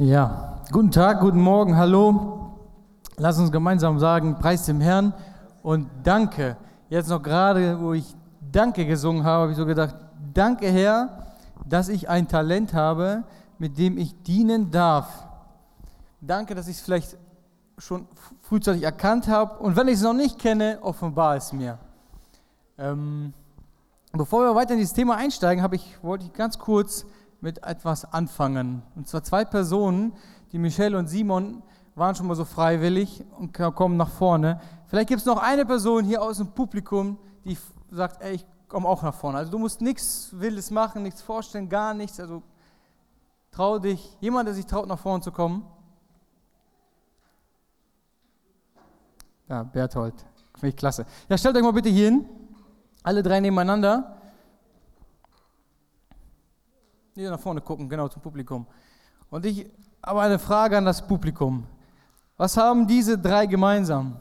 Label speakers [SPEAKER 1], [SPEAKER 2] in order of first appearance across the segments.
[SPEAKER 1] Ja, guten Tag, guten Morgen, hallo. Lass uns gemeinsam sagen, preis dem Herrn und danke. Jetzt noch gerade, wo ich Danke gesungen habe, habe ich so gedacht, danke Herr, dass ich ein Talent habe, mit dem ich dienen darf. Danke, dass ich es vielleicht schon frühzeitig erkannt habe und wenn ich es noch nicht kenne, offenbar es mir. Ähm, bevor wir weiter in dieses Thema einsteigen, ich, wollte ich ganz kurz mit etwas anfangen. Und zwar zwei Personen, die Michelle und Simon waren schon mal so freiwillig und kommen nach vorne. Vielleicht gibt es noch eine Person hier aus dem Publikum, die sagt, ey, ich komme auch nach vorne. Also du musst nichts Wildes machen, nichts vorstellen, gar nichts. Also trau dich. Jemand, der sich traut, nach vorne zu kommen. Ja, Berthold. Finde ich klasse. Ja, stellt euch mal bitte hier hin. Alle drei nebeneinander. Hier nach vorne gucken, genau zum Publikum. Und ich habe eine Frage an das Publikum. Was haben diese drei gemeinsam?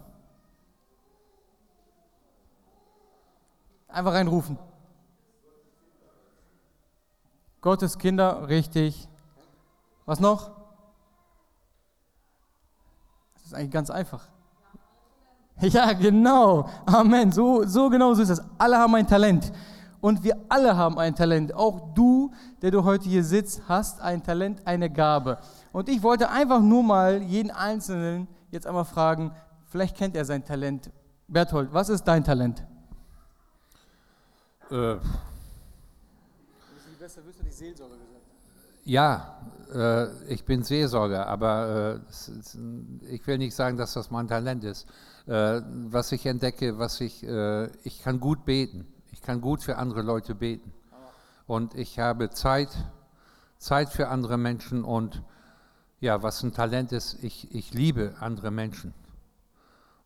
[SPEAKER 1] Einfach reinrufen. Gottes Kinder, richtig. Was noch? Das ist eigentlich ganz einfach. Ja, genau. Amen. So, so genau so ist das. Alle haben ein Talent. Und wir alle haben ein Talent. Auch du, der du heute hier sitzt, hast ein Talent, eine Gabe. Und ich wollte einfach nur mal jeden Einzelnen jetzt einmal fragen, vielleicht kennt er sein Talent. Berthold, was ist dein Talent? Äh.
[SPEAKER 2] Besser wirst du die Seelsorge gesagt. Ja, äh, ich bin Seelsorger, aber äh, ich will nicht sagen, dass das mein Talent ist. Äh, was ich entdecke, was ich, äh, ich kann gut beten. Ich kann gut für andere Leute beten. Und ich habe Zeit, Zeit für andere Menschen und ja, was ein Talent ist, ich, ich liebe andere Menschen.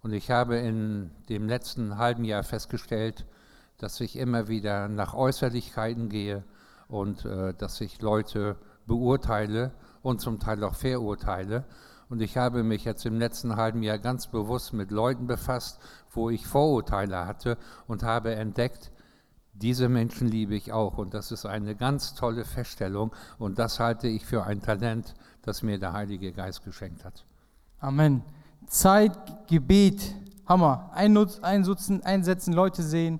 [SPEAKER 2] Und ich habe in dem letzten halben Jahr festgestellt, dass ich immer wieder nach Äußerlichkeiten gehe und äh, dass ich Leute beurteile und zum Teil auch verurteile. Und ich habe mich jetzt im letzten halben Jahr ganz bewusst mit Leuten befasst, wo ich Vorurteile hatte und habe entdeckt, diese Menschen liebe ich auch. Und das ist eine ganz tolle Feststellung. Und das halte ich für ein Talent, das mir der Heilige Geist geschenkt hat.
[SPEAKER 1] Amen. Zeit, Gebet, Hammer. Einnutzen, einsetzen, Leute sehen.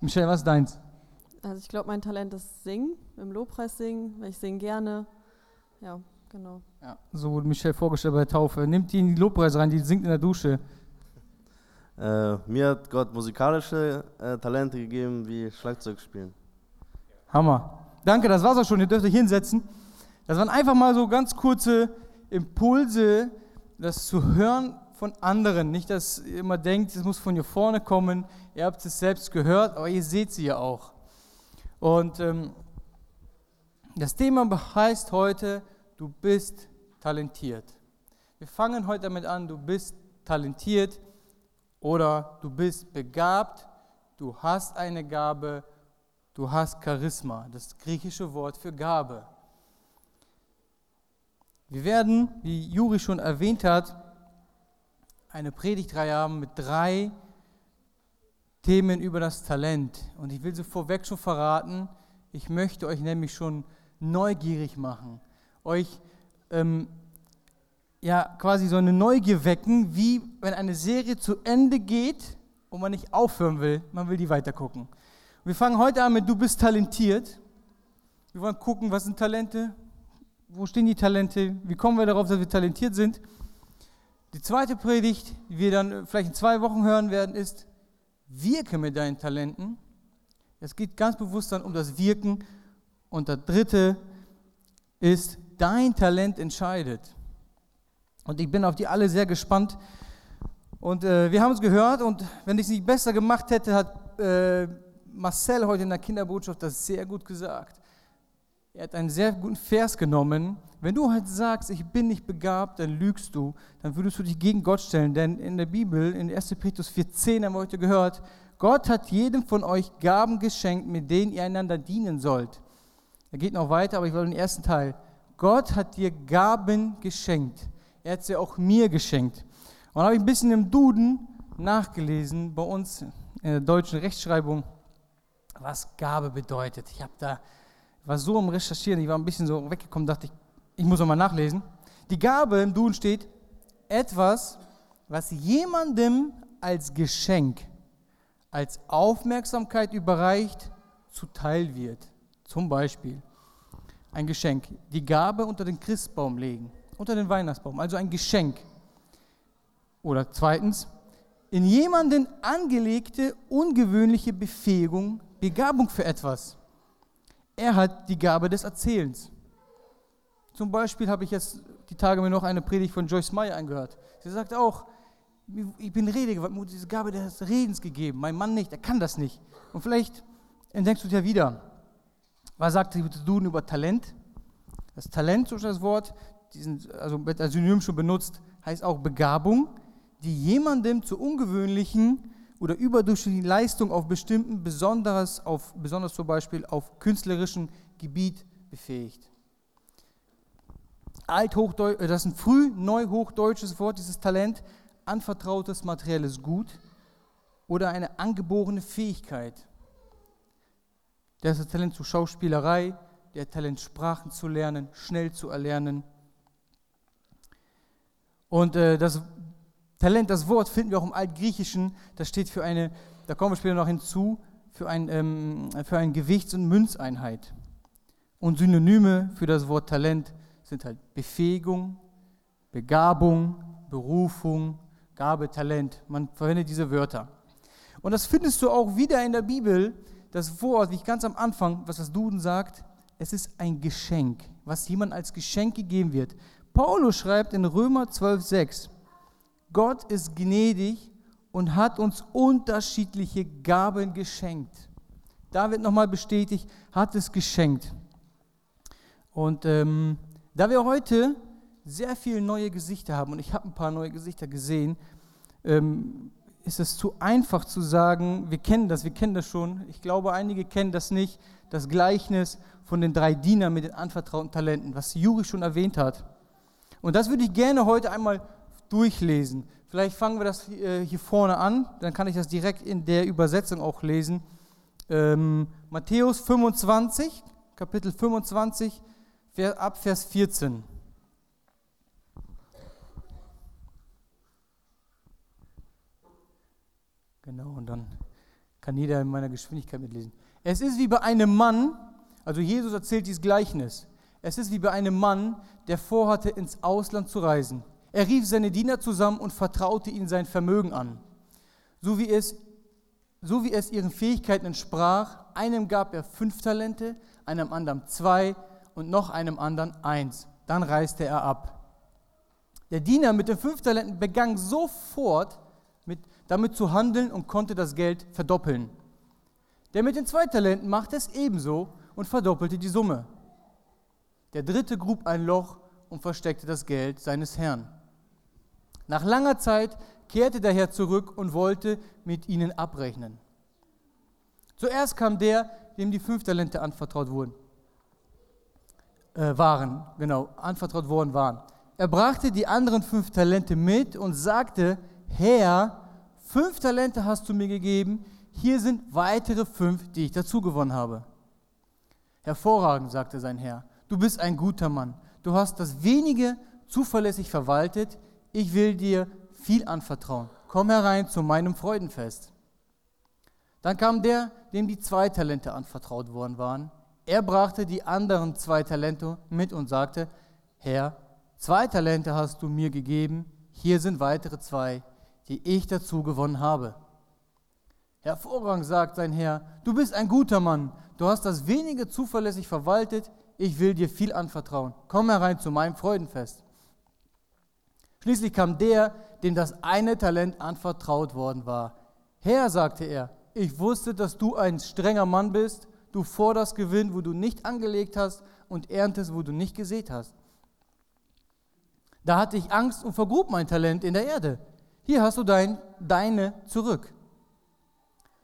[SPEAKER 1] Michelle, was ist deins?
[SPEAKER 3] Also ich glaube, mein Talent ist Singen, im Lobpreis singen, weil ich singe gerne. Ja, genau.
[SPEAKER 1] Ja, so wurde Michelle vorgestellt bei der Taufe. Nimmt die in die Lobpreis rein, die singt in der Dusche.
[SPEAKER 4] Äh, mir hat Gott musikalische äh, Talente gegeben, wie Schlagzeug spielen.
[SPEAKER 1] Hammer. Danke, das war's auch schon. Ihr dürft euch hinsetzen. Das waren einfach mal so ganz kurze Impulse, das zu hören von anderen. Nicht, dass ihr immer denkt, es muss von hier vorne kommen. Ihr habt es selbst gehört, aber ihr seht sie ja auch. Und ähm, das Thema heißt heute, du bist talentiert. Wir fangen heute damit an, du bist talentiert oder du bist begabt, du hast eine Gabe, du hast Charisma, das griechische Wort für Gabe. Wir werden, wie Juri schon erwähnt hat, eine Predigtreihe haben mit drei Themen über das Talent. Und ich will sie vorweg schon verraten, ich möchte euch nämlich schon neugierig machen, euch ähm, ja quasi so eine Neugier wecken, wie wenn eine Serie zu Ende geht und man nicht aufhören will, man will die weitergucken. wir fangen heute an mit Du bist talentiert. Wir wollen gucken, was sind Talente, wo stehen die Talente, wie kommen wir darauf, dass wir talentiert sind. Die zweite Predigt, die wir dann vielleicht in zwei Wochen hören werden, ist, wirke mit deinen Talenten. Es geht ganz bewusst dann um das Wirken. Und der dritte ist, dein Talent entscheidet. Und ich bin auf die alle sehr gespannt. Und äh, wir haben es gehört und wenn ich es nicht besser gemacht hätte, hat äh, Marcel heute in der Kinderbotschaft das sehr gut gesagt. Er hat einen sehr guten Vers genommen. Wenn du halt sagst, ich bin nicht begabt, dann lügst du, dann würdest du dich gegen Gott stellen. Denn in der Bibel, in 1. Petrus 4,10 haben wir heute gehört, Gott hat jedem von euch Gaben geschenkt, mit denen ihr einander dienen sollt. Er geht noch weiter, aber ich will den ersten Teil. Gott hat dir Gaben geschenkt. Er hat sie auch mir geschenkt. Und habe ich ein bisschen im Duden nachgelesen, bei uns in der deutschen Rechtschreibung, was Gabe bedeutet. Ich habe da, war so am Recherchieren, ich war ein bisschen so weggekommen, dachte ich, ich muss nochmal nachlesen. Die Gabe im Duden steht etwas, was jemandem als Geschenk, als Aufmerksamkeit überreicht, zuteil wird. Zum Beispiel ein Geschenk, die Gabe unter den Christbaum legen, unter den Weihnachtsbaum, also ein Geschenk. Oder zweitens, in jemanden angelegte, ungewöhnliche Befähigung, Begabung für etwas. Er hat die Gabe des Erzählens. Zum Beispiel habe ich jetzt die Tage mir noch eine Predigt von Joyce Meyer angehört. Sie sagt auch, ich bin Rede, diese Gabe des Redens gegeben. Mein Mann nicht, er kann das nicht. Und vielleicht entdeckst du ja wieder. Was sagt Duden über Talent? Das Talent, so ist das Wort, diesen, also als Synonym schon benutzt, heißt auch Begabung, die jemandem zu ungewöhnlichen oder überdurchschnittlichen Leistung auf bestimmten besonderes, auf, besonders zum Beispiel auf künstlerischem Gebiet befähigt. Äh, das ist ein früh-neuhochdeutsches Wort, dieses Talent, anvertrautes materielles Gut oder eine angeborene Fähigkeit. Das ist das Talent zur Schauspielerei, der Talent Sprachen zu lernen, schnell zu erlernen. Und äh, das Talent, das Wort finden wir auch im Altgriechischen, das steht für eine, da kommen wir später noch hinzu, für, ein, ähm, für eine Gewichts- und Münzeinheit. Und Synonyme für das Wort Talent sind halt Befähigung, Begabung, Berufung, Gabe, Talent. Man verwendet diese Wörter. Und das findest du auch wieder in der Bibel. Das Wort, wie ich ganz am Anfang, was das Duden sagt, es ist ein Geschenk, was jemand als Geschenk gegeben wird. Paulus schreibt in Römer 12,6: Gott ist gnädig und hat uns unterschiedliche Gaben geschenkt. Da wird nochmal bestätigt, hat es geschenkt. Und ähm, da wir heute sehr viele neue Gesichter haben, und ich habe ein paar neue Gesichter gesehen, ähm, ist es zu einfach zu sagen, wir kennen das, wir kennen das schon. Ich glaube, einige kennen das nicht, das Gleichnis von den drei Dienern mit den anvertrauten Talenten, was Juri schon erwähnt hat. Und das würde ich gerne heute einmal durchlesen. Vielleicht fangen wir das äh, hier vorne an, dann kann ich das direkt in der Übersetzung auch lesen. Ähm, Matthäus 25, Kapitel 25, ab Vers 14. Genau, und dann kann jeder in meiner Geschwindigkeit mitlesen. Es ist wie bei einem Mann, also Jesus erzählt dieses Gleichnis. Es ist wie bei einem Mann, der vorhatte, ins Ausland zu reisen. Er rief seine Diener zusammen und vertraute ihnen sein Vermögen an, so wie es, so wie es ihren Fähigkeiten entsprach. Einem gab er fünf Talente, einem anderen zwei und noch einem anderen eins. Dann reiste er ab. Der Diener mit den fünf Talenten begann sofort mit, damit zu handeln und konnte das Geld verdoppeln. Der mit den zwei Talenten machte es ebenso und verdoppelte die Summe. Der dritte grub ein Loch und versteckte das Geld seines Herrn. Nach langer Zeit kehrte der Herr zurück und wollte mit ihnen abrechnen. Zuerst kam der, dem die fünf Talente anvertraut wurden äh, waren, genau, anvertraut worden waren. Er brachte die anderen fünf Talente mit und sagte, Herr, fünf Talente hast du mir gegeben, hier sind weitere fünf, die ich dazu gewonnen habe. Hervorragend, sagte sein Herr, du bist ein guter Mann, du hast das wenige zuverlässig verwaltet, ich will dir viel anvertrauen. Komm herein zu meinem Freudenfest. Dann kam der, dem die zwei Talente anvertraut worden waren. Er brachte die anderen zwei Talente mit und sagte, Herr, zwei Talente hast du mir gegeben, hier sind weitere zwei, die ich dazu gewonnen habe. Hervorragend, sagt sein Herr, du bist ein guter Mann, du hast das wenige zuverlässig verwaltet, ich will dir viel anvertrauen. Komm herein zu meinem Freudenfest. Schließlich kam der, dem das eine Talent anvertraut worden war. Herr, sagte er, ich wusste, dass du ein strenger Mann bist Du forderst Gewinn, wo du nicht angelegt hast und erntest, wo du nicht gesät hast. Da hatte ich Angst und vergrub mein Talent in der Erde. Hier hast du dein, deine zurück.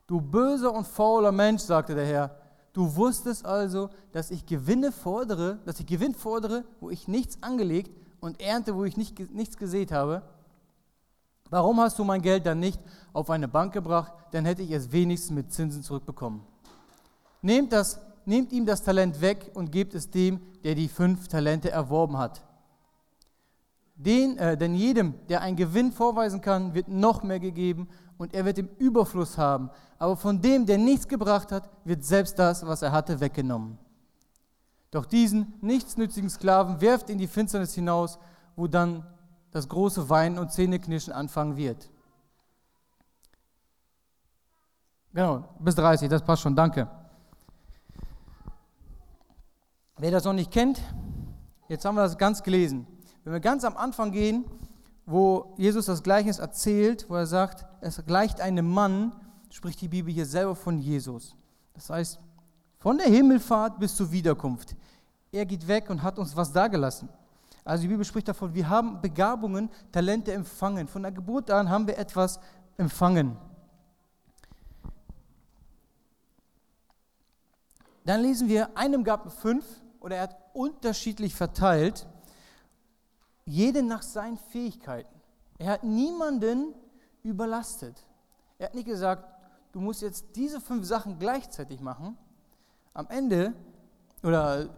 [SPEAKER 1] Du böser und fauler Mensch, sagte der Herr, du wusstest also, dass ich Gewinne fordere, dass ich Gewinn fordere, wo ich nichts angelegt und ernte, wo ich nicht, nichts gesät habe. Warum hast du mein Geld dann nicht auf eine Bank gebracht? Dann hätte ich es wenigstens mit Zinsen zurückbekommen. Nehmt das nehmt ihm das Talent weg und gebt es dem, der die fünf Talente erworben hat. Den, äh, denn jedem, der einen Gewinn vorweisen kann, wird noch mehr gegeben und er wird im Überfluss haben. Aber von dem, der nichts gebracht hat, wird selbst das, was er hatte, weggenommen. Doch diesen nichtsnützigen Sklaven werft in die Finsternis hinaus, wo dann das große Weinen und Zähneknirschen anfangen wird. Genau, bis 30, das passt schon, danke. Wer das noch nicht kennt, jetzt haben wir das ganz gelesen. Wenn wir ganz am Anfang gehen, wo Jesus das Gleichnis erzählt, wo er sagt, es gleicht einem Mann, spricht die Bibel hier selber von Jesus. Das heißt, von der Himmelfahrt bis zur Wiederkunft. Er geht weg und hat uns was dagelassen. Also die Bibel spricht davon, wir haben Begabungen, Talente empfangen. Von der Geburt an haben wir etwas empfangen. Dann lesen wir, einem gab fünf oder er hat unterschiedlich verteilt, jede nach seinen Fähigkeiten. Er hat niemanden überlastet. Er hat nicht gesagt, du musst jetzt diese fünf Sachen gleichzeitig machen. Am Ende, oder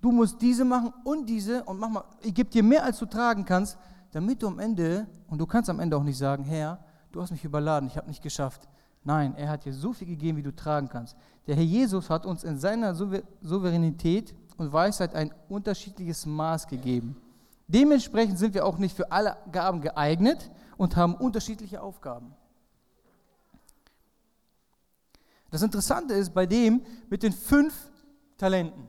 [SPEAKER 1] du musst diese machen und diese und mach mal, ich gebe dir mehr, als du tragen kannst, damit du am Ende, und du kannst am Ende auch nicht sagen, Herr, du hast mich überladen, ich habe nicht geschafft. Nein, er hat dir so viel gegeben, wie du tragen kannst. Der Herr Jesus hat uns in seiner Souveränität und Weisheit ein unterschiedliches Maß gegeben. Dementsprechend sind wir auch nicht für alle Gaben geeignet und haben unterschiedliche Aufgaben. Das Interessante ist bei dem mit den fünf Talenten.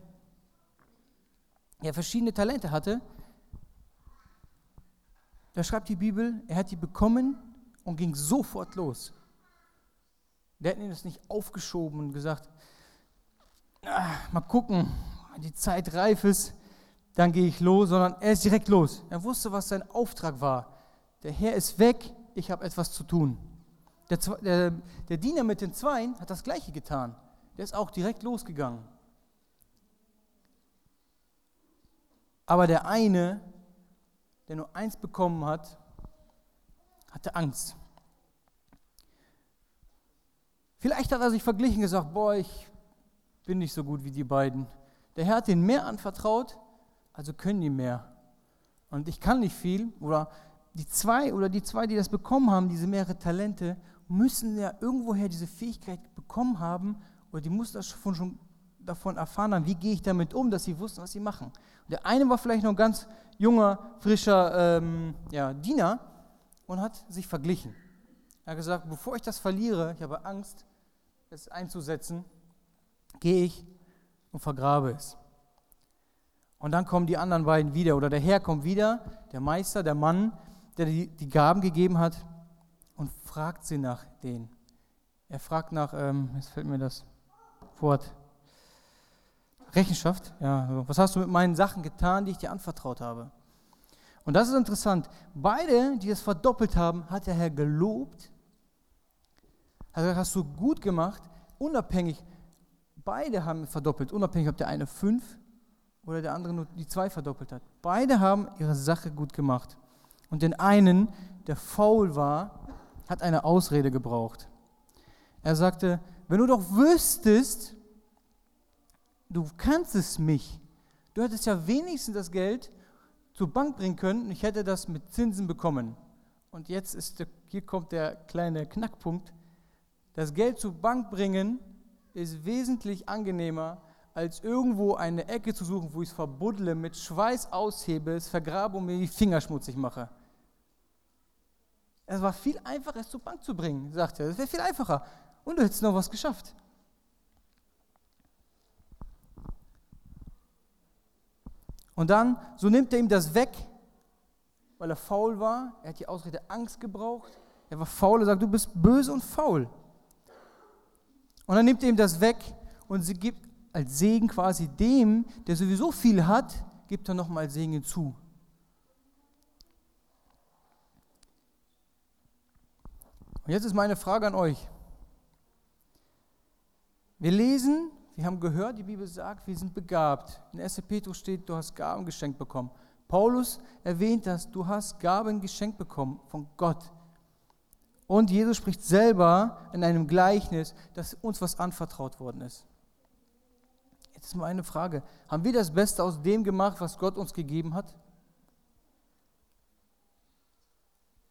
[SPEAKER 1] Er verschiedene Talente hatte. Da schreibt die Bibel, er hat die bekommen und ging sofort los. Der hat ihm das nicht aufgeschoben und gesagt, ah, mal gucken, die Zeit reif ist, dann gehe ich los, sondern er ist direkt los. Er wusste, was sein Auftrag war. Der Herr ist weg, ich habe etwas zu tun. Der, der, der Diener mit den Zweien hat das gleiche getan. Der ist auch direkt losgegangen. Aber der eine, der nur eins bekommen hat, hatte Angst. Vielleicht hat er sich verglichen gesagt, boah, ich bin nicht so gut wie die beiden. Der Herr hat ihnen mehr anvertraut, also können die mehr. Und ich kann nicht viel. Oder die zwei oder die zwei, die das bekommen haben, diese mehrere Talente, müssen ja irgendwoher diese Fähigkeit bekommen haben oder die mussten das schon, schon davon erfahren haben, wie gehe ich damit um, dass sie wussten, was sie machen. Und der eine war vielleicht noch ein ganz junger, frischer ähm, ja, Diener und hat sich verglichen. Er hat gesagt, bevor ich das verliere, ich habe Angst, es einzusetzen, gehe ich und vergrabe es. Und dann kommen die anderen beiden wieder oder der Herr kommt wieder, der Meister, der Mann, der die, die Gaben gegeben hat und fragt sie nach denen. Er fragt nach, ähm, jetzt fällt mir das Wort, Rechenschaft. Ja, was hast du mit meinen Sachen getan, die ich dir anvertraut habe? Und das ist interessant. Beide, die es verdoppelt haben, hat der Herr gelobt hat gesagt, hast du gut gemacht, unabhängig, beide haben verdoppelt, unabhängig, ob der eine fünf oder der andere nur die zwei verdoppelt hat. Beide haben ihre Sache gut gemacht. Und den einen, der faul war, hat eine Ausrede gebraucht. Er sagte, wenn du doch wüsstest, du kannst es mich, du hättest ja wenigstens das Geld zur Bank bringen können und ich hätte das mit Zinsen bekommen. Und jetzt ist der, hier kommt der kleine Knackpunkt. Das Geld zur Bank bringen ist wesentlich angenehmer, als irgendwo eine Ecke zu suchen, wo ich es verbuddle, mit Schweiß aushebe, es vergrabe und mir die Finger schmutzig mache. Es war viel einfacher, es zur Bank zu bringen, sagt er. Es wäre viel einfacher. Und du hättest noch was geschafft. Und dann, so nimmt er ihm das weg, weil er faul war. Er hat die Ausrede Angst gebraucht. Er war faul und sagt, du bist böse und faul. Und dann nimmt er ihm das weg und sie gibt als Segen quasi dem, der sowieso viel hat, gibt er nochmal Segen hinzu. Und jetzt ist meine Frage an euch. Wir lesen, wir haben gehört, die Bibel sagt, wir sind begabt. In 1. Petrus steht, du hast Gaben geschenkt bekommen. Paulus erwähnt das, du hast Gaben geschenkt bekommen von Gott. Und Jesus spricht selber in einem Gleichnis, dass uns was anvertraut worden ist. Jetzt ist mal eine Frage. Haben wir das Beste aus dem gemacht, was Gott uns gegeben hat?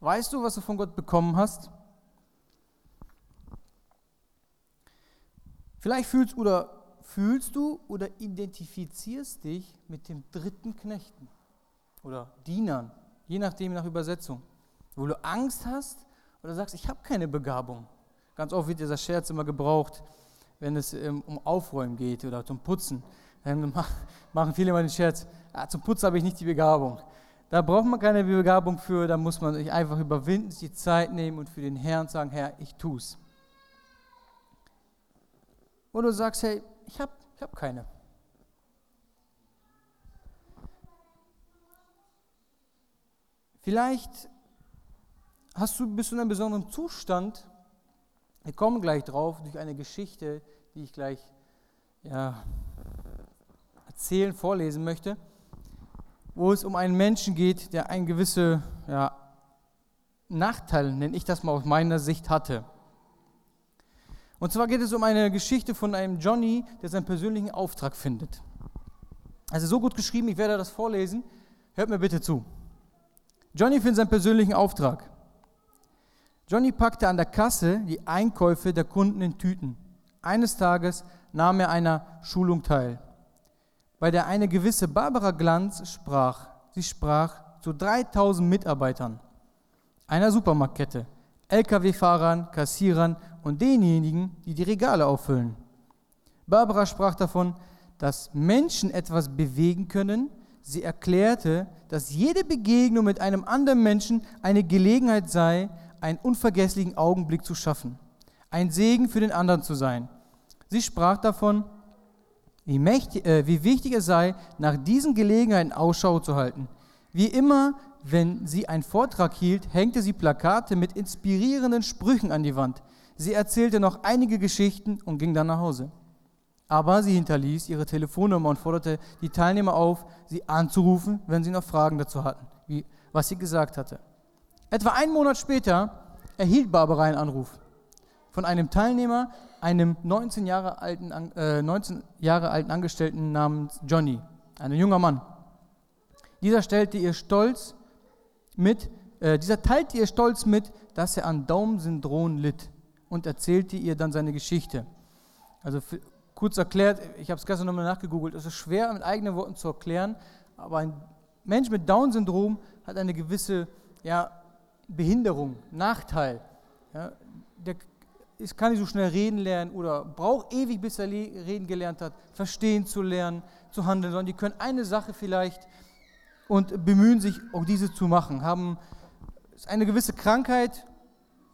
[SPEAKER 1] Weißt du, was du von Gott bekommen hast? Vielleicht fühlst, oder, fühlst du oder identifizierst dich mit dem dritten Knechten oder Dienern, je nachdem nach Übersetzung, wo du Angst hast oder sagst, ich habe keine Begabung. Ganz oft wird dieser Scherz immer gebraucht, wenn es ähm, um Aufräumen geht oder zum Putzen. Dann machen viele mal den Scherz, ah, zum Putzen habe ich nicht die Begabung. Da braucht man keine Begabung für, da muss man sich einfach überwinden, sich die Zeit nehmen und für den Herrn sagen, Herr, ich tu's. Und du sagst, hey, ich habe ich hab keine. Vielleicht hast du, bist du in einem besonderen Zustand, wir kommen gleich drauf, durch eine Geschichte, die ich gleich ja, erzählen, vorlesen möchte, wo es um einen Menschen geht, der einen gewisse ja, Nachteil, nenne ich das mal aus meiner Sicht, hatte. Und zwar geht es um eine Geschichte von einem Johnny, der seinen persönlichen Auftrag findet. Also so gut geschrieben, ich werde das vorlesen. Hört mir bitte zu. Johnny findet seinen persönlichen Auftrag. Johnny packte an der Kasse die Einkäufe der Kunden in Tüten. Eines Tages nahm er einer Schulung teil, bei der eine gewisse Barbara Glanz sprach. Sie sprach zu 3000 Mitarbeitern einer Supermarktkette, Lkw-Fahrern, Kassierern und denjenigen, die die Regale auffüllen. Barbara sprach davon, dass Menschen etwas bewegen können. Sie erklärte, dass jede Begegnung mit einem anderen Menschen eine Gelegenheit sei, einen unvergesslichen Augenblick zu schaffen, ein Segen für den anderen zu sein. Sie sprach davon, wie, mächtig, äh, wie wichtig es sei, nach diesen Gelegenheiten Ausschau zu halten. Wie immer, wenn sie einen Vortrag hielt, hängte sie Plakate mit inspirierenden Sprüchen an die Wand. Sie erzählte noch einige Geschichten und ging dann nach Hause. Aber sie hinterließ ihre Telefonnummer und forderte die Teilnehmer auf, sie anzurufen, wenn sie noch Fragen dazu hatten, wie, was sie gesagt hatte. Etwa einen Monat später erhielt Barbara einen Anruf von einem Teilnehmer, einem 19 Jahre alten, äh, 19 Jahre alten Angestellten namens Johnny, ein junger Mann. Dieser stellte ihr Stolz mit, äh, dieser teilte ihr Stolz mit, dass er an Daumen-Syndrom litt und erzählte ihr dann seine Geschichte. Also für, kurz erklärt, ich habe es gestern nochmal nachgegoogelt, es ist schwer mit eigenen Worten zu erklären, aber ein Mensch mit Down-Syndrom hat eine gewisse ja, Behinderung, Nachteil. Ja, der ist, kann nicht so schnell reden lernen oder braucht ewig, bis er reden gelernt hat, verstehen zu lernen, zu handeln, sondern die können eine Sache vielleicht und bemühen sich, auch diese zu machen, haben eine gewisse Krankheit,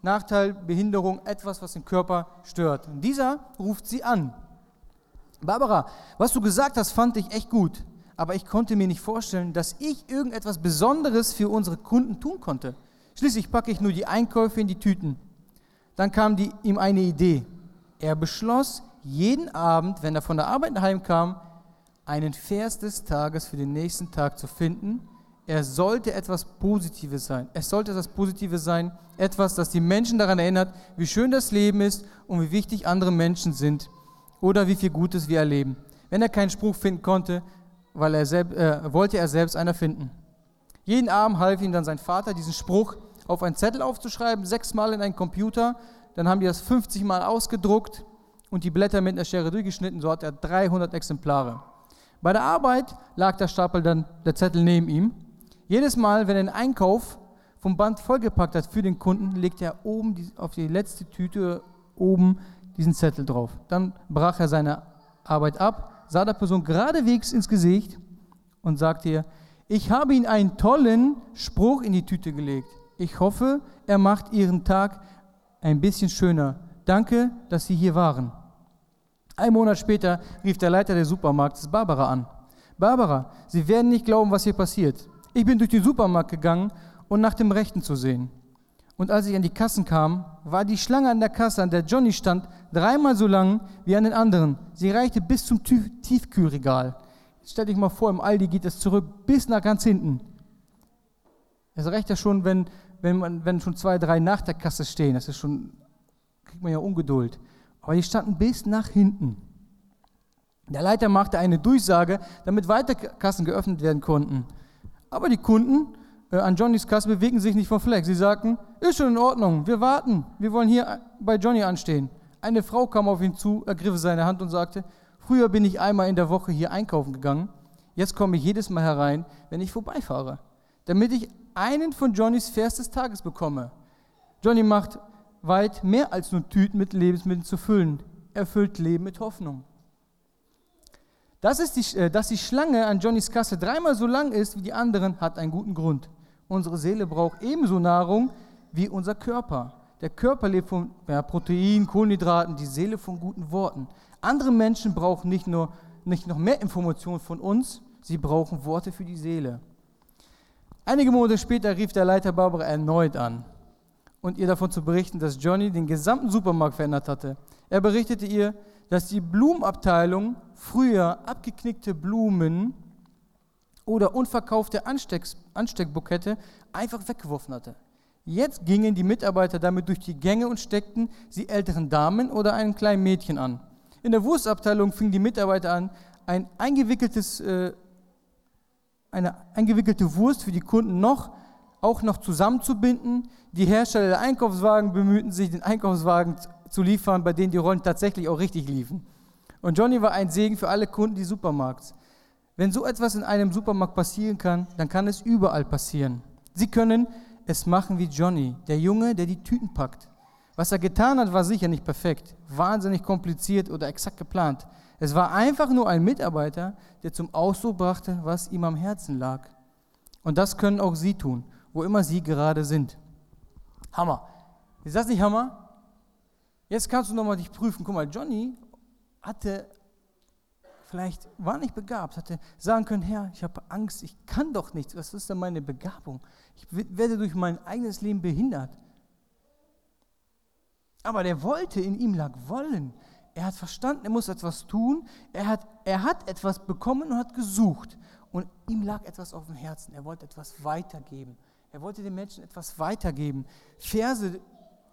[SPEAKER 1] Nachteil, Behinderung, etwas, was den Körper stört. Und dieser ruft sie an. Barbara, was du gesagt hast, fand ich echt gut, aber ich konnte mir nicht vorstellen, dass ich irgendetwas Besonderes für unsere Kunden tun konnte. Schließlich packe ich nur die Einkäufe in die Tüten. Dann kam die, ihm eine Idee. Er beschloss, jeden Abend, wenn er von der Arbeit heimkam, einen Vers des Tages für den nächsten Tag zu finden er sollte etwas Positives sein. Es sollte etwas Positives sein, etwas, das die Menschen daran erinnert, wie schön das Leben ist und wie wichtig andere Menschen sind oder wie viel Gutes wir erleben. Wenn er keinen Spruch finden konnte, weil er selbst, äh, wollte er selbst einer finden. Jeden Abend half ihm dann sein Vater, diesen Spruch auf einen Zettel aufzuschreiben, sechsmal in einen Computer. Dann haben die das 50 Mal ausgedruckt und die Blätter mit einer Schere durchgeschnitten. So hat er 300 Exemplare. Bei der Arbeit lag der Stapel dann, der Zettel neben ihm jedes Mal, wenn er einen Einkauf vom Band vollgepackt hat für den Kunden, legt er oben die, auf die letzte Tüte oben diesen Zettel drauf. Dann brach er seine Arbeit ab, sah der Person geradewegs ins Gesicht und sagte ihr, ich habe Ihnen einen tollen Spruch in die Tüte gelegt. Ich hoffe, er macht Ihren Tag ein bisschen schöner. Danke, dass Sie hier waren. Ein Monat später rief der Leiter des Supermarktes Barbara an. Barbara, Sie werden nicht glauben, was hier passiert. Ich bin durch den Supermarkt gegangen, um nach dem Rechten zu sehen. Und als ich an die Kassen kam, war die Schlange an der Kasse, an der Johnny stand, dreimal so lang wie an den anderen. Sie reichte bis zum Tiefkühlregal. Jetzt stell dich mal vor, im Aldi geht es zurück bis nach ganz hinten. Es reicht ja schon, wenn, wenn, man, wenn schon zwei, drei nach der Kasse stehen. Das ist schon, kriegt man ja Ungeduld. Aber die standen bis nach hinten. Der Leiter machte eine Durchsage, damit weiter Kassen geöffnet werden konnten. Aber die Kunden äh, an Johnnys Kasse bewegten sich nicht vom Fleck. Sie sagten, ist schon in Ordnung, wir warten, wir wollen hier bei Johnny anstehen. Eine Frau kam auf ihn zu, ergriff seine Hand und sagte, früher bin ich einmal in der Woche hier einkaufen gegangen, jetzt komme ich jedes Mal herein, wenn ich vorbeifahre, damit ich einen von Johnnys Vers des Tages bekomme. Johnny macht weit mehr als nur Tüten mit Lebensmitteln zu füllen. Er füllt Leben mit Hoffnung. Dass, ist die, äh, dass die Schlange an Johnnys Kasse dreimal so lang ist wie die anderen, hat einen guten Grund. Unsere Seele braucht ebenso Nahrung wie unser Körper. Der Körper lebt von ja, Protein, Kohlenhydraten, die Seele von guten Worten. Andere Menschen brauchen nicht nur nicht noch mehr Informationen von uns, sie brauchen Worte für die Seele. Einige Monate später rief der Leiter Barbara erneut an und ihr davon zu berichten, dass Johnny den gesamten Supermarkt verändert hatte. Er berichtete ihr, dass die Blumenabteilung früher abgeknickte Blumen oder unverkaufte Ansteck Ansteckbukette einfach weggeworfen hatte. Jetzt gingen die Mitarbeiter damit durch die Gänge und steckten sie älteren Damen oder einem kleinen Mädchen an. In der Wurstabteilung fingen die Mitarbeiter an, ein eingewickeltes, äh, eine eingewickelte Wurst für die Kunden noch, auch noch zusammenzubinden. Die Hersteller der Einkaufswagen bemühten sich, den Einkaufswagen zu liefern, bei denen die Rollen tatsächlich auch richtig liefen. Und Johnny war ein Segen für alle Kunden des Supermarkts. Wenn so etwas in einem Supermarkt passieren kann, dann kann es überall passieren. Sie können es machen wie Johnny, der Junge, der die Tüten packt. Was er getan hat, war sicher nicht perfekt, wahnsinnig kompliziert oder exakt geplant. Es war einfach nur ein Mitarbeiter, der zum Ausdruck brachte, was ihm am Herzen lag. Und das können auch Sie tun, wo immer Sie gerade sind. Hammer. Ist das nicht Hammer? Jetzt kannst du nochmal dich prüfen. Guck mal, Johnny hatte vielleicht war nicht begabt, hatte sagen können, Herr, ich habe Angst, ich kann doch nichts. Was ist denn meine Begabung? Ich werde durch mein eigenes Leben behindert. Aber der wollte, in ihm lag Wollen. Er hat verstanden, er muss etwas tun. Er hat, er hat etwas bekommen und hat gesucht. Und ihm lag etwas auf dem Herzen. Er wollte etwas weitergeben. Er wollte den Menschen etwas weitergeben. Verse,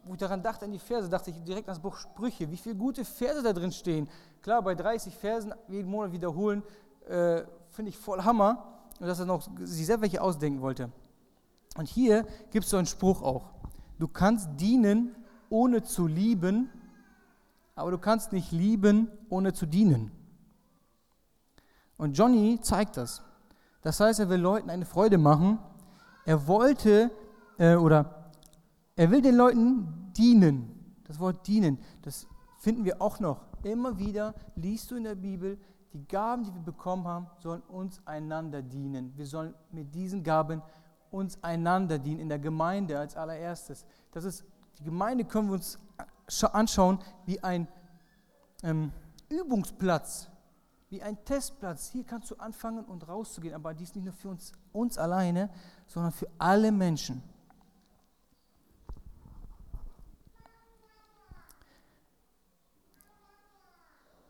[SPEAKER 1] wo ich daran dachte, an die Verse, dachte ich direkt an das Buch Sprüche, wie viele gute Verse da drin stehen. Klar, bei 30 Versen jeden Monat wiederholen, äh, finde ich voll Hammer. Und dass er noch sich selbst welche ausdenken wollte. Und hier gibt es so einen Spruch auch. Du kannst dienen, ohne zu lieben, aber du kannst nicht lieben, ohne zu dienen. Und Johnny zeigt das. Das heißt, er will Leuten eine Freude machen. Er wollte äh, oder er will den Leuten dienen. Das Wort dienen, das finden wir auch noch. Immer wieder liest du in der Bibel, die Gaben, die wir bekommen haben, sollen uns einander dienen. Wir sollen mit diesen Gaben uns einander dienen, in der Gemeinde als allererstes. Das ist, die Gemeinde können wir uns anschauen wie ein ähm, Übungsplatz, wie ein Testplatz. Hier kannst du anfangen und rauszugehen, aber dies nicht nur für uns, uns alleine, sondern für alle Menschen.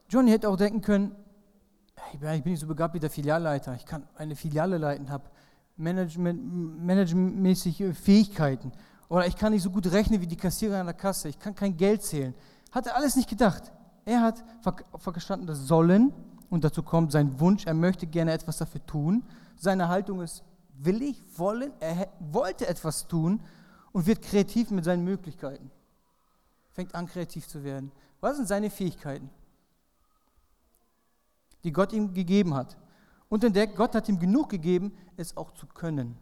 [SPEAKER 1] Johnny hätte auch denken können, ich bin nicht so begabt wie der Filialleiter, ich kann eine Filiale leiten, habe Management, managementmäßige Fähigkeiten. Oder ich kann nicht so gut rechnen wie die Kassierer an der Kasse, ich kann kein Geld zählen. Hat er alles nicht gedacht. Er hat verstanden, das Sollen, und dazu kommt sein Wunsch, er möchte gerne etwas dafür tun. Seine Haltung ist willig, wollen, er wollte etwas tun und wird kreativ mit seinen Möglichkeiten. Fängt an, kreativ zu werden. Was sind seine Fähigkeiten? die Gott ihm gegeben hat. Und entdeckt, Gott hat ihm genug gegeben, es auch zu können.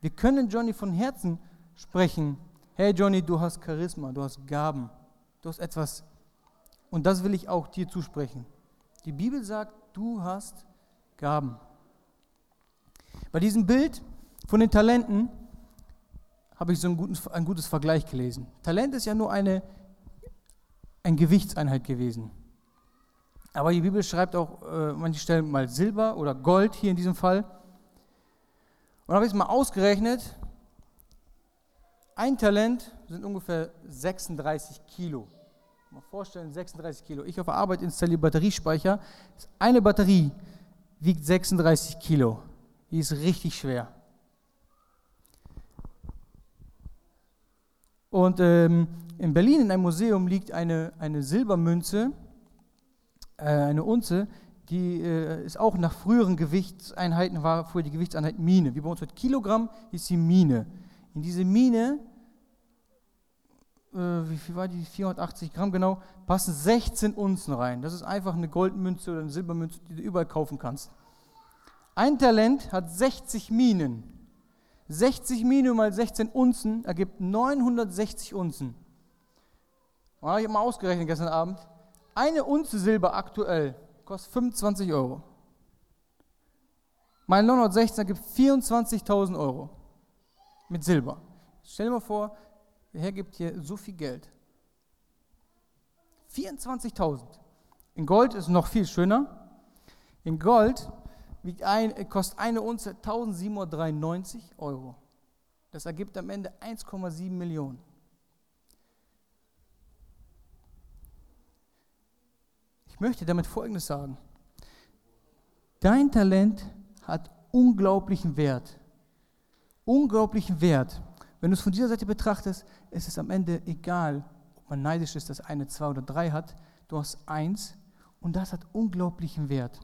[SPEAKER 1] Wir können Johnny von Herzen sprechen. Hey Johnny, du hast Charisma, du hast Gaben, du hast etwas. Und das will ich auch dir zusprechen. Die Bibel sagt, du hast Gaben. Bei diesem Bild von den Talenten habe ich so ein gutes, ein gutes Vergleich gelesen. Talent ist ja nur eine, eine Gewichtseinheit gewesen. Aber die Bibel schreibt auch äh, manche Stellen mal Silber oder Gold, hier in diesem Fall. Und habe ich es mal ausgerechnet. Ein Talent sind ungefähr 36 Kilo. Mal vorstellen, 36 Kilo. Ich auf der Arbeit installiere Batteriespeicher. Eine Batterie wiegt 36 Kilo. Die ist richtig schwer. Und ähm, in Berlin in einem Museum liegt eine, eine Silbermünze, äh, eine Unze, die äh, ist auch nach früheren Gewichtseinheiten, war früher die Gewichtseinheit Mine. Wie bei uns mit Kilogramm ist die Mine. In diese Mine, äh, wie viel war die? 480 Gramm genau, passen 16 Unzen rein. Das ist einfach eine Goldmünze oder eine Silbermünze, die du überall kaufen kannst. Ein Talent hat 60 Minen. 60 Minen mal 16 Unzen ergibt 960 Unzen. Und habe ich mal ausgerechnet gestern Abend. Eine Unze Silber aktuell kostet 25 Euro. Mein 916 ergibt 24.000 Euro mit Silber. Stell dir mal vor, der Herr gibt hier so viel Geld. 24.000. In Gold ist noch viel schöner. In Gold ein, kostet eine Unze 1793 Euro. Das ergibt am Ende 1,7 Millionen. Ich möchte damit Folgendes sagen. Dein Talent hat unglaublichen Wert. Unglaublichen Wert. Wenn du es von dieser Seite betrachtest, ist es am Ende egal, ob man neidisch ist, dass eine, zwei oder drei hat. Du hast eins und das hat unglaublichen Wert.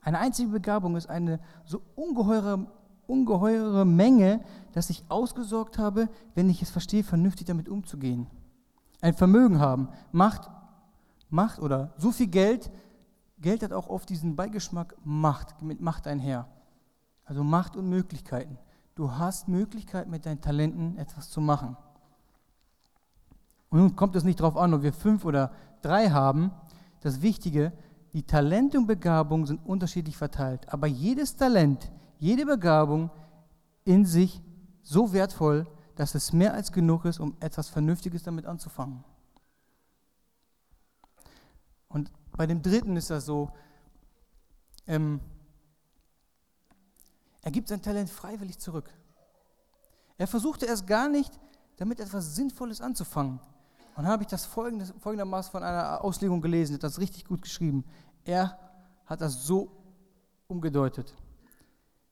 [SPEAKER 1] Eine einzige Begabung ist eine so ungeheure, ungeheure Menge, dass ich ausgesorgt habe, wenn ich es verstehe, vernünftig damit umzugehen. Ein Vermögen haben, Macht, Macht oder so viel Geld, Geld hat auch oft diesen Beigeschmack Macht, mit Macht einher. Also Macht und Möglichkeiten. Du hast Möglichkeit, mit deinen Talenten etwas zu machen. Und nun kommt es nicht darauf an, ob wir fünf oder drei haben. Das Wichtige, die Talente und Begabungen sind unterschiedlich verteilt, aber jedes Talent, jede Begabung in sich so wertvoll, dass es mehr als genug ist, um etwas Vernünftiges damit anzufangen. Und bei dem dritten ist das so, ähm, er gibt sein Talent freiwillig zurück. Er versuchte erst gar nicht, damit etwas Sinnvolles anzufangen. Und dann habe ich das folgendermaßen von einer Auslegung gelesen, hat das richtig gut geschrieben. Er hat das so umgedeutet.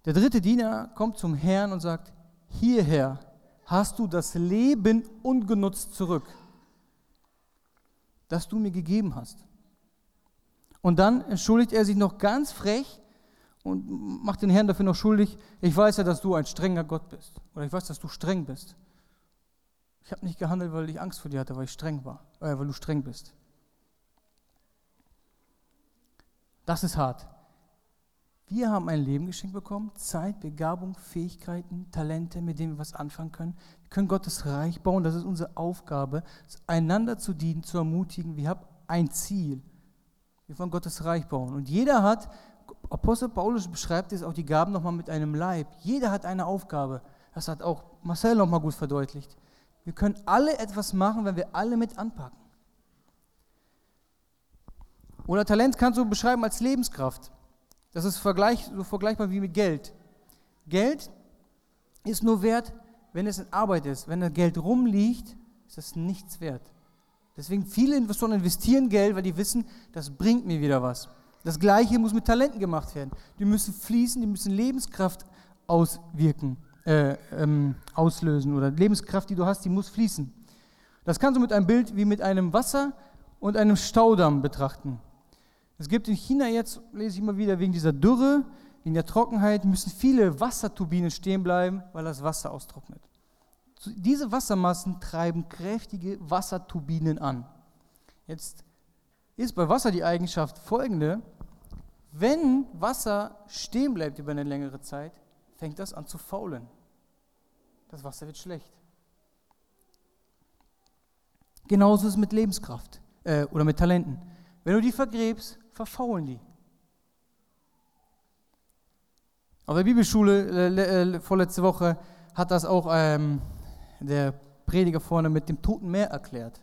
[SPEAKER 1] Der dritte Diener kommt zum Herrn und sagt, hierher hast du das Leben ungenutzt zurück, das du mir gegeben hast. Und dann entschuldigt er sich noch ganz frech und macht den Herrn dafür noch schuldig, ich weiß ja, dass du ein strenger Gott bist. Oder ich weiß, dass du streng bist. Ich habe nicht gehandelt, weil ich Angst vor dir hatte, weil ich streng war, äh, weil du streng bist. Das ist hart. Wir haben ein Leben geschenkt bekommen, Zeit, Begabung, Fähigkeiten, Talente, mit denen wir was anfangen können. Wir können Gottes Reich bauen, das ist unsere Aufgabe, einander zu dienen, zu ermutigen. Wir haben ein Ziel. Wir wollen Gottes Reich bauen. Und jeder hat, Apostel Paulus beschreibt es auch die Gaben nochmal mit einem Leib. Jeder hat eine Aufgabe. Das hat auch Marcel nochmal gut verdeutlicht. Wir können alle etwas machen, wenn wir alle mit anpacken. Oder Talent kannst du beschreiben als Lebenskraft. Das ist vergleich, so vergleichbar wie mit Geld. Geld ist nur wert, wenn es in Arbeit ist. Wenn das Geld rumliegt, ist das nichts wert. Deswegen viele Investoren investieren Geld, weil die wissen, das bringt mir wieder was. Das Gleiche muss mit Talenten gemacht werden. Die müssen fließen, die müssen Lebenskraft auswirken äh, ähm, auslösen oder Lebenskraft, die du hast, die muss fließen. Das kannst du mit einem Bild wie mit einem Wasser und einem Staudamm betrachten. Es gibt in China jetzt, lese ich immer wieder, wegen dieser Dürre, wegen der Trockenheit, müssen viele Wasserturbinen stehen bleiben, weil das Wasser austrocknet. Diese Wassermassen treiben kräftige Wasserturbinen an. Jetzt ist bei Wasser die Eigenschaft folgende, wenn Wasser stehen bleibt über eine längere Zeit, fängt das an zu faulen das Wasser wird schlecht. Genauso ist es mit Lebenskraft äh, oder mit Talenten. Wenn du die vergräbst, verfaulen die. Auf der Bibelschule äh, äh, vorletzte Woche hat das auch ähm, der Prediger vorne mit dem Toten Meer erklärt.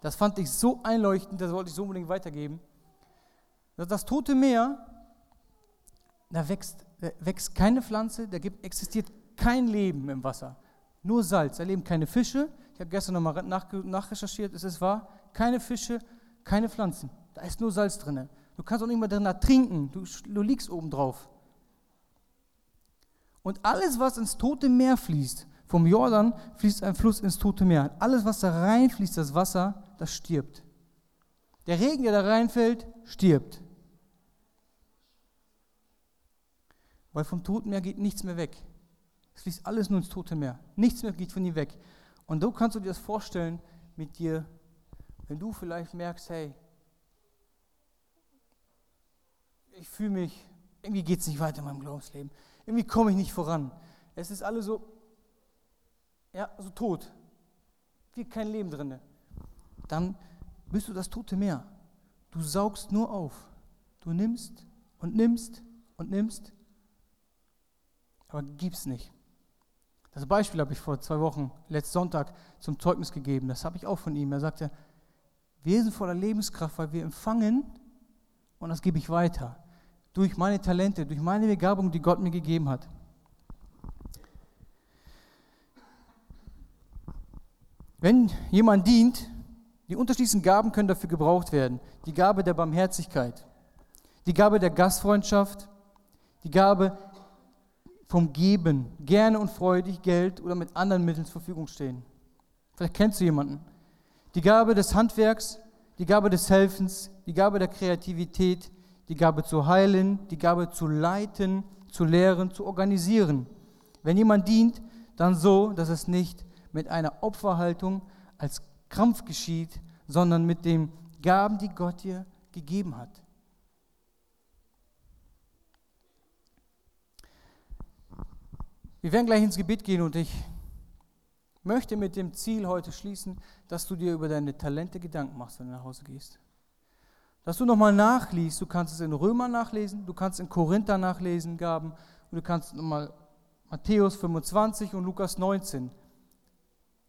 [SPEAKER 1] Das fand ich so einleuchtend, das wollte ich so unbedingt weitergeben. Das Tote Meer, da wächst, da wächst keine Pflanze, da gibt, existiert kein Leben im Wasser, nur Salz. Da leben keine Fische. Ich habe gestern nochmal nach, nachrecherchiert, es ist wahr, keine Fische, keine Pflanzen. Da ist nur Salz drin. Du kannst auch nicht mal drin trinken, du, du liegst oben drauf. Und alles, was ins Tote Meer fließt, vom Jordan fließt ein Fluss ins Tote Meer. Alles, was da reinfließt, das Wasser, das stirbt. Der Regen, der da reinfällt, stirbt. Weil vom Toten Meer geht nichts mehr weg. Es fließt alles nur ins Tote Meer. Nichts mehr geht von ihm weg. Und so kannst du dir das vorstellen mit dir, wenn du vielleicht merkst, hey, ich fühle mich, irgendwie geht es nicht weiter in meinem Glaubensleben. Irgendwie komme ich nicht voran. Es ist alles so, ja, so tot. Wie kein Leben drin. Dann bist du das tote Meer. Du saugst nur auf. Du nimmst und nimmst und nimmst, aber gibst nicht. Das Beispiel habe ich vor zwei Wochen, letzten Sonntag, zum Zeugnis gegeben. Das habe ich auch von ihm. Er sagte, wir sind voller Lebenskraft, weil wir empfangen und das gebe ich weiter. Durch meine Talente, durch meine Begabung, die Gott mir gegeben hat. Wenn jemand dient, die unterschiedlichen Gaben können dafür gebraucht werden. Die Gabe der Barmherzigkeit, die Gabe der Gastfreundschaft, die Gabe vom Geben, gerne und freudig Geld oder mit anderen Mitteln zur Verfügung stehen. Vielleicht kennst du jemanden. Die Gabe des Handwerks, die Gabe des Helfens, die Gabe der Kreativität, die Gabe zu heilen, die Gabe zu leiten, zu lehren, zu organisieren. Wenn jemand dient, dann so, dass es nicht mit einer Opferhaltung als Krampf geschieht, sondern mit den Gaben, die Gott dir gegeben hat. Wir werden gleich ins Gebet gehen und ich möchte mit dem Ziel heute schließen, dass du dir über deine Talente Gedanken machst, wenn du nach Hause gehst. Dass du nochmal nachliest, du kannst es in Römer nachlesen, du kannst in Korinther nachlesen, Gaben, und du kannst nochmal Matthäus 25 und Lukas 19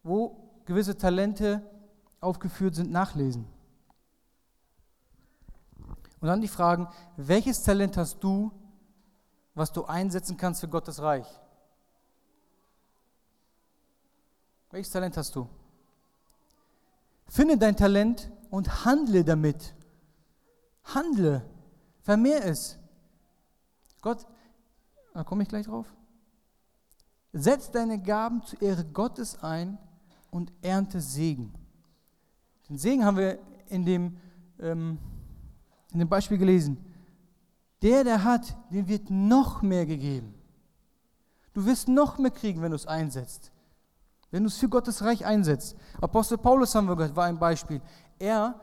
[SPEAKER 1] wo gewisse Talente aufgeführt sind, nachlesen. Und dann die Fragen, welches Talent hast du, was du einsetzen kannst für Gottes Reich? Welches Talent hast du? Finde dein Talent und handle damit. Handle, vermehr es. Gott, da komme ich gleich drauf. Setz deine Gaben zur Ehre Gottes ein und ernte Segen. Den Segen haben wir in dem, ähm, in dem Beispiel gelesen. Der, der hat, dem wird noch mehr gegeben. Du wirst noch mehr kriegen, wenn du es einsetzt. Wenn du es für Gottes Reich einsetzt. Apostel Paulus haben wir gehört, war ein Beispiel. Er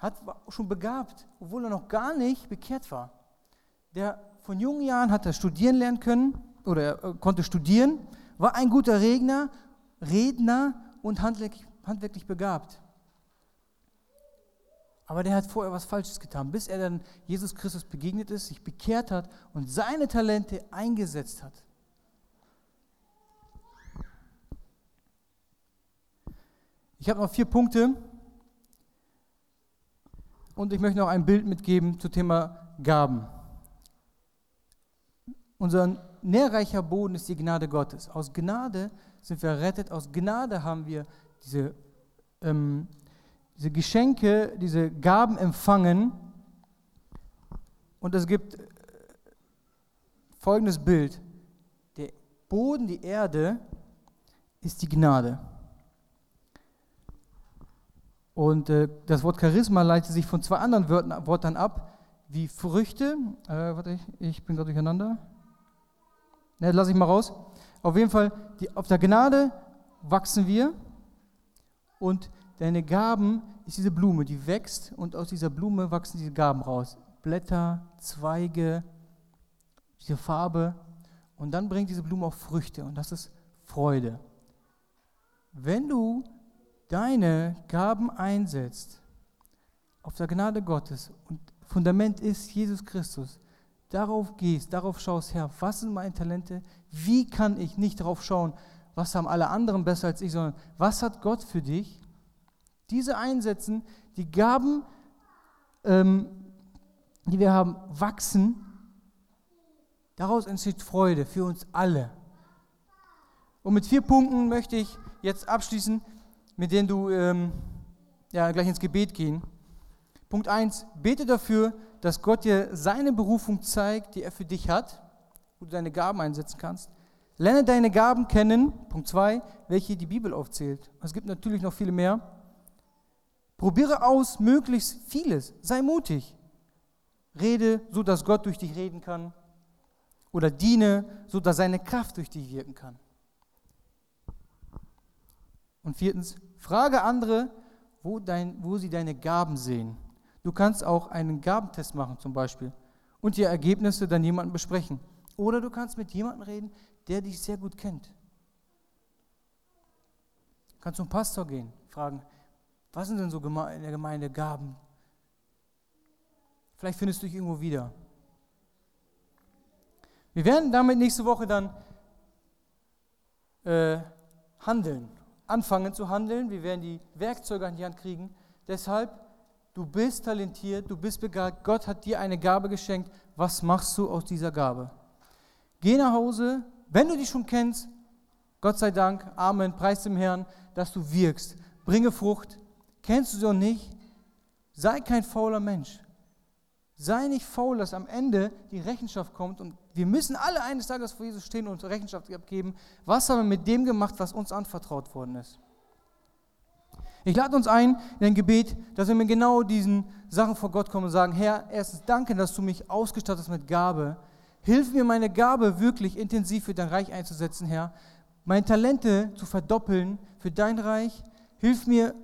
[SPEAKER 1] hat, schon begabt, obwohl er noch gar nicht bekehrt war. Der von jungen Jahren hat er studieren lernen können oder er äh, konnte studieren, war ein guter Redner, Redner und handwerklich, handwerklich begabt. Aber der hat vorher was Falsches getan, bis er dann Jesus Christus begegnet ist, sich bekehrt hat und seine Talente eingesetzt hat. Ich habe noch vier Punkte und ich möchte noch ein Bild mitgeben zum Thema Gaben. Unser nährreicher Boden ist die Gnade Gottes. Aus Gnade sind wir errettet. Aus Gnade haben wir diese, ähm, diese Geschenke, diese Gaben empfangen. Und es gibt äh, folgendes Bild. Der Boden, die Erde, ist die Gnade. Und äh, das Wort Charisma leitet sich von zwei anderen Wörtern, Wörtern ab, wie Früchte. Äh, warte, ich, ich bin gerade durcheinander. Ne, lasse ich mal raus. Auf jeden Fall, die, auf der Gnade wachsen wir und deine Gaben ist diese Blume, die wächst und aus dieser Blume wachsen diese Gaben raus. Blätter, Zweige, diese Farbe und dann bringt diese Blume auch Früchte und das ist Freude. Wenn du deine Gaben einsetzt auf der Gnade Gottes und Fundament ist Jesus Christus, darauf gehst, darauf schaust, Herr, was sind meine Talente? Wie kann ich nicht darauf schauen, was haben alle anderen besser als ich, sondern was hat Gott für dich? Diese einsetzen, die Gaben, ähm, die wir haben, wachsen. Daraus entsteht Freude für uns alle. Und mit vier Punkten möchte ich jetzt abschließen, mit denen du ähm, ja, gleich ins Gebet gehen. Punkt 1, bete dafür, dass Gott dir seine Berufung zeigt, die er für dich hat, wo du deine Gaben einsetzen kannst. Lerne deine Gaben kennen, Punkt 2, welche die Bibel aufzählt. Es gibt natürlich noch viele mehr. Probiere aus möglichst vieles. Sei mutig. Rede, so dass Gott durch dich reden kann. oder diene, so dass seine Kraft durch dich wirken kann. Und viertens, frage andere, wo, dein, wo sie deine Gaben sehen. Du kannst auch einen Gabentest machen zum Beispiel und die Ergebnisse dann jemandem besprechen. Oder du kannst mit jemandem reden, der dich sehr gut kennt. Du kannst zum Pastor gehen, fragen, was sind denn so in der Gemeinde Gaben? Vielleicht findest du dich irgendwo wieder. Wir werden damit nächste Woche dann äh, handeln, anfangen zu handeln. Wir werden die Werkzeuge an die Hand kriegen. Deshalb, du bist talentiert, du bist begabt, Gott hat dir eine Gabe geschenkt. Was machst du aus dieser Gabe? Geh nach Hause, wenn du dich schon kennst, Gott sei Dank, Amen, preis dem Herrn, dass du wirkst. Bringe Frucht. Kennst du sie noch nicht? Sei kein fauler Mensch. Sei nicht faul, dass am Ende die Rechenschaft kommt und wir müssen alle eines Tages vor Jesus stehen und Rechenschaft abgeben. Was haben wir mit dem gemacht, was uns anvertraut worden ist? Ich lade uns ein in ein Gebet, dass wir mit genau diesen Sachen vor Gott kommen und sagen, Herr, erstens danke, dass du mich ausgestattet hast mit Gabe. Hilf mir, meine Gabe wirklich intensiv für dein Reich einzusetzen, Herr. Meine Talente zu verdoppeln für dein Reich. Hilf mir,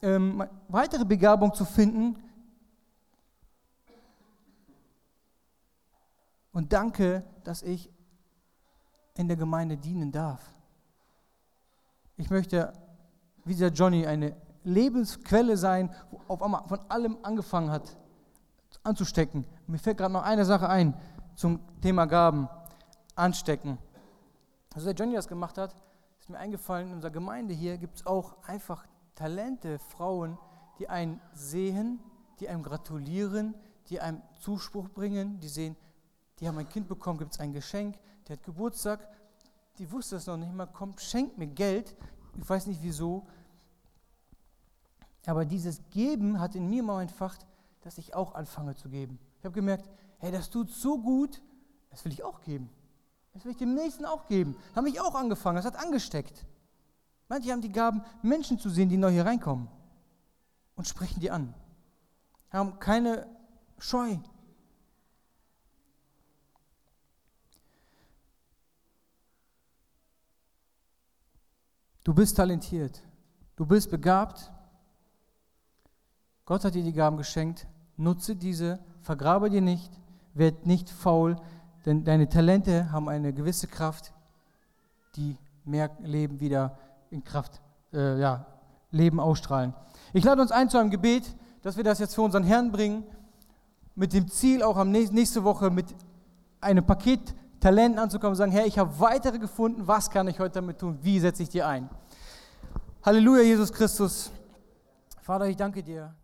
[SPEAKER 1] ähm, weitere Begabung zu finden, Und danke, dass ich in der Gemeinde dienen darf. Ich möchte, wie dieser Johnny, eine Lebensquelle sein, wo auf einmal von allem angefangen hat anzustecken. Mir fällt gerade noch eine Sache ein zum Thema Gaben. Anstecken. Also der Johnny das gemacht hat, ist mir eingefallen, in unserer Gemeinde hier gibt es auch einfach Talente, Frauen, die einen sehen, die einem gratulieren, die einem Zuspruch bringen, die sehen, die haben ein Kind bekommen, gibt es ein Geschenk, der hat Geburtstag, die wusste es noch nicht mal, kommt, schenkt mir Geld, ich weiß nicht wieso. Aber dieses Geben hat in mir mal entfacht, dass ich auch anfange zu geben. Ich habe gemerkt, hey, das tut so gut, das will ich auch geben. Das will ich dem Nächsten auch geben. Da habe ich auch angefangen, das hat angesteckt. Manche haben die Gaben, Menschen zu sehen, die neu hier reinkommen und sprechen die an. Haben keine Scheu, Du bist talentiert. Du bist begabt. Gott hat dir die Gaben geschenkt. Nutze diese, vergrabe dir nicht, werd nicht faul, denn deine Talente haben eine gewisse Kraft, die mehr Leben wieder in Kraft, äh, ja, Leben ausstrahlen. Ich lade uns ein zu einem Gebet, dass wir das jetzt für unseren Herrn bringen, mit dem Ziel auch am nächste Woche mit einem Paket Talenten anzukommen und sagen, Herr, ich habe weitere gefunden, was kann ich heute damit tun, wie setze ich dir ein? Halleluja, Jesus Christus. Vater, ich danke dir.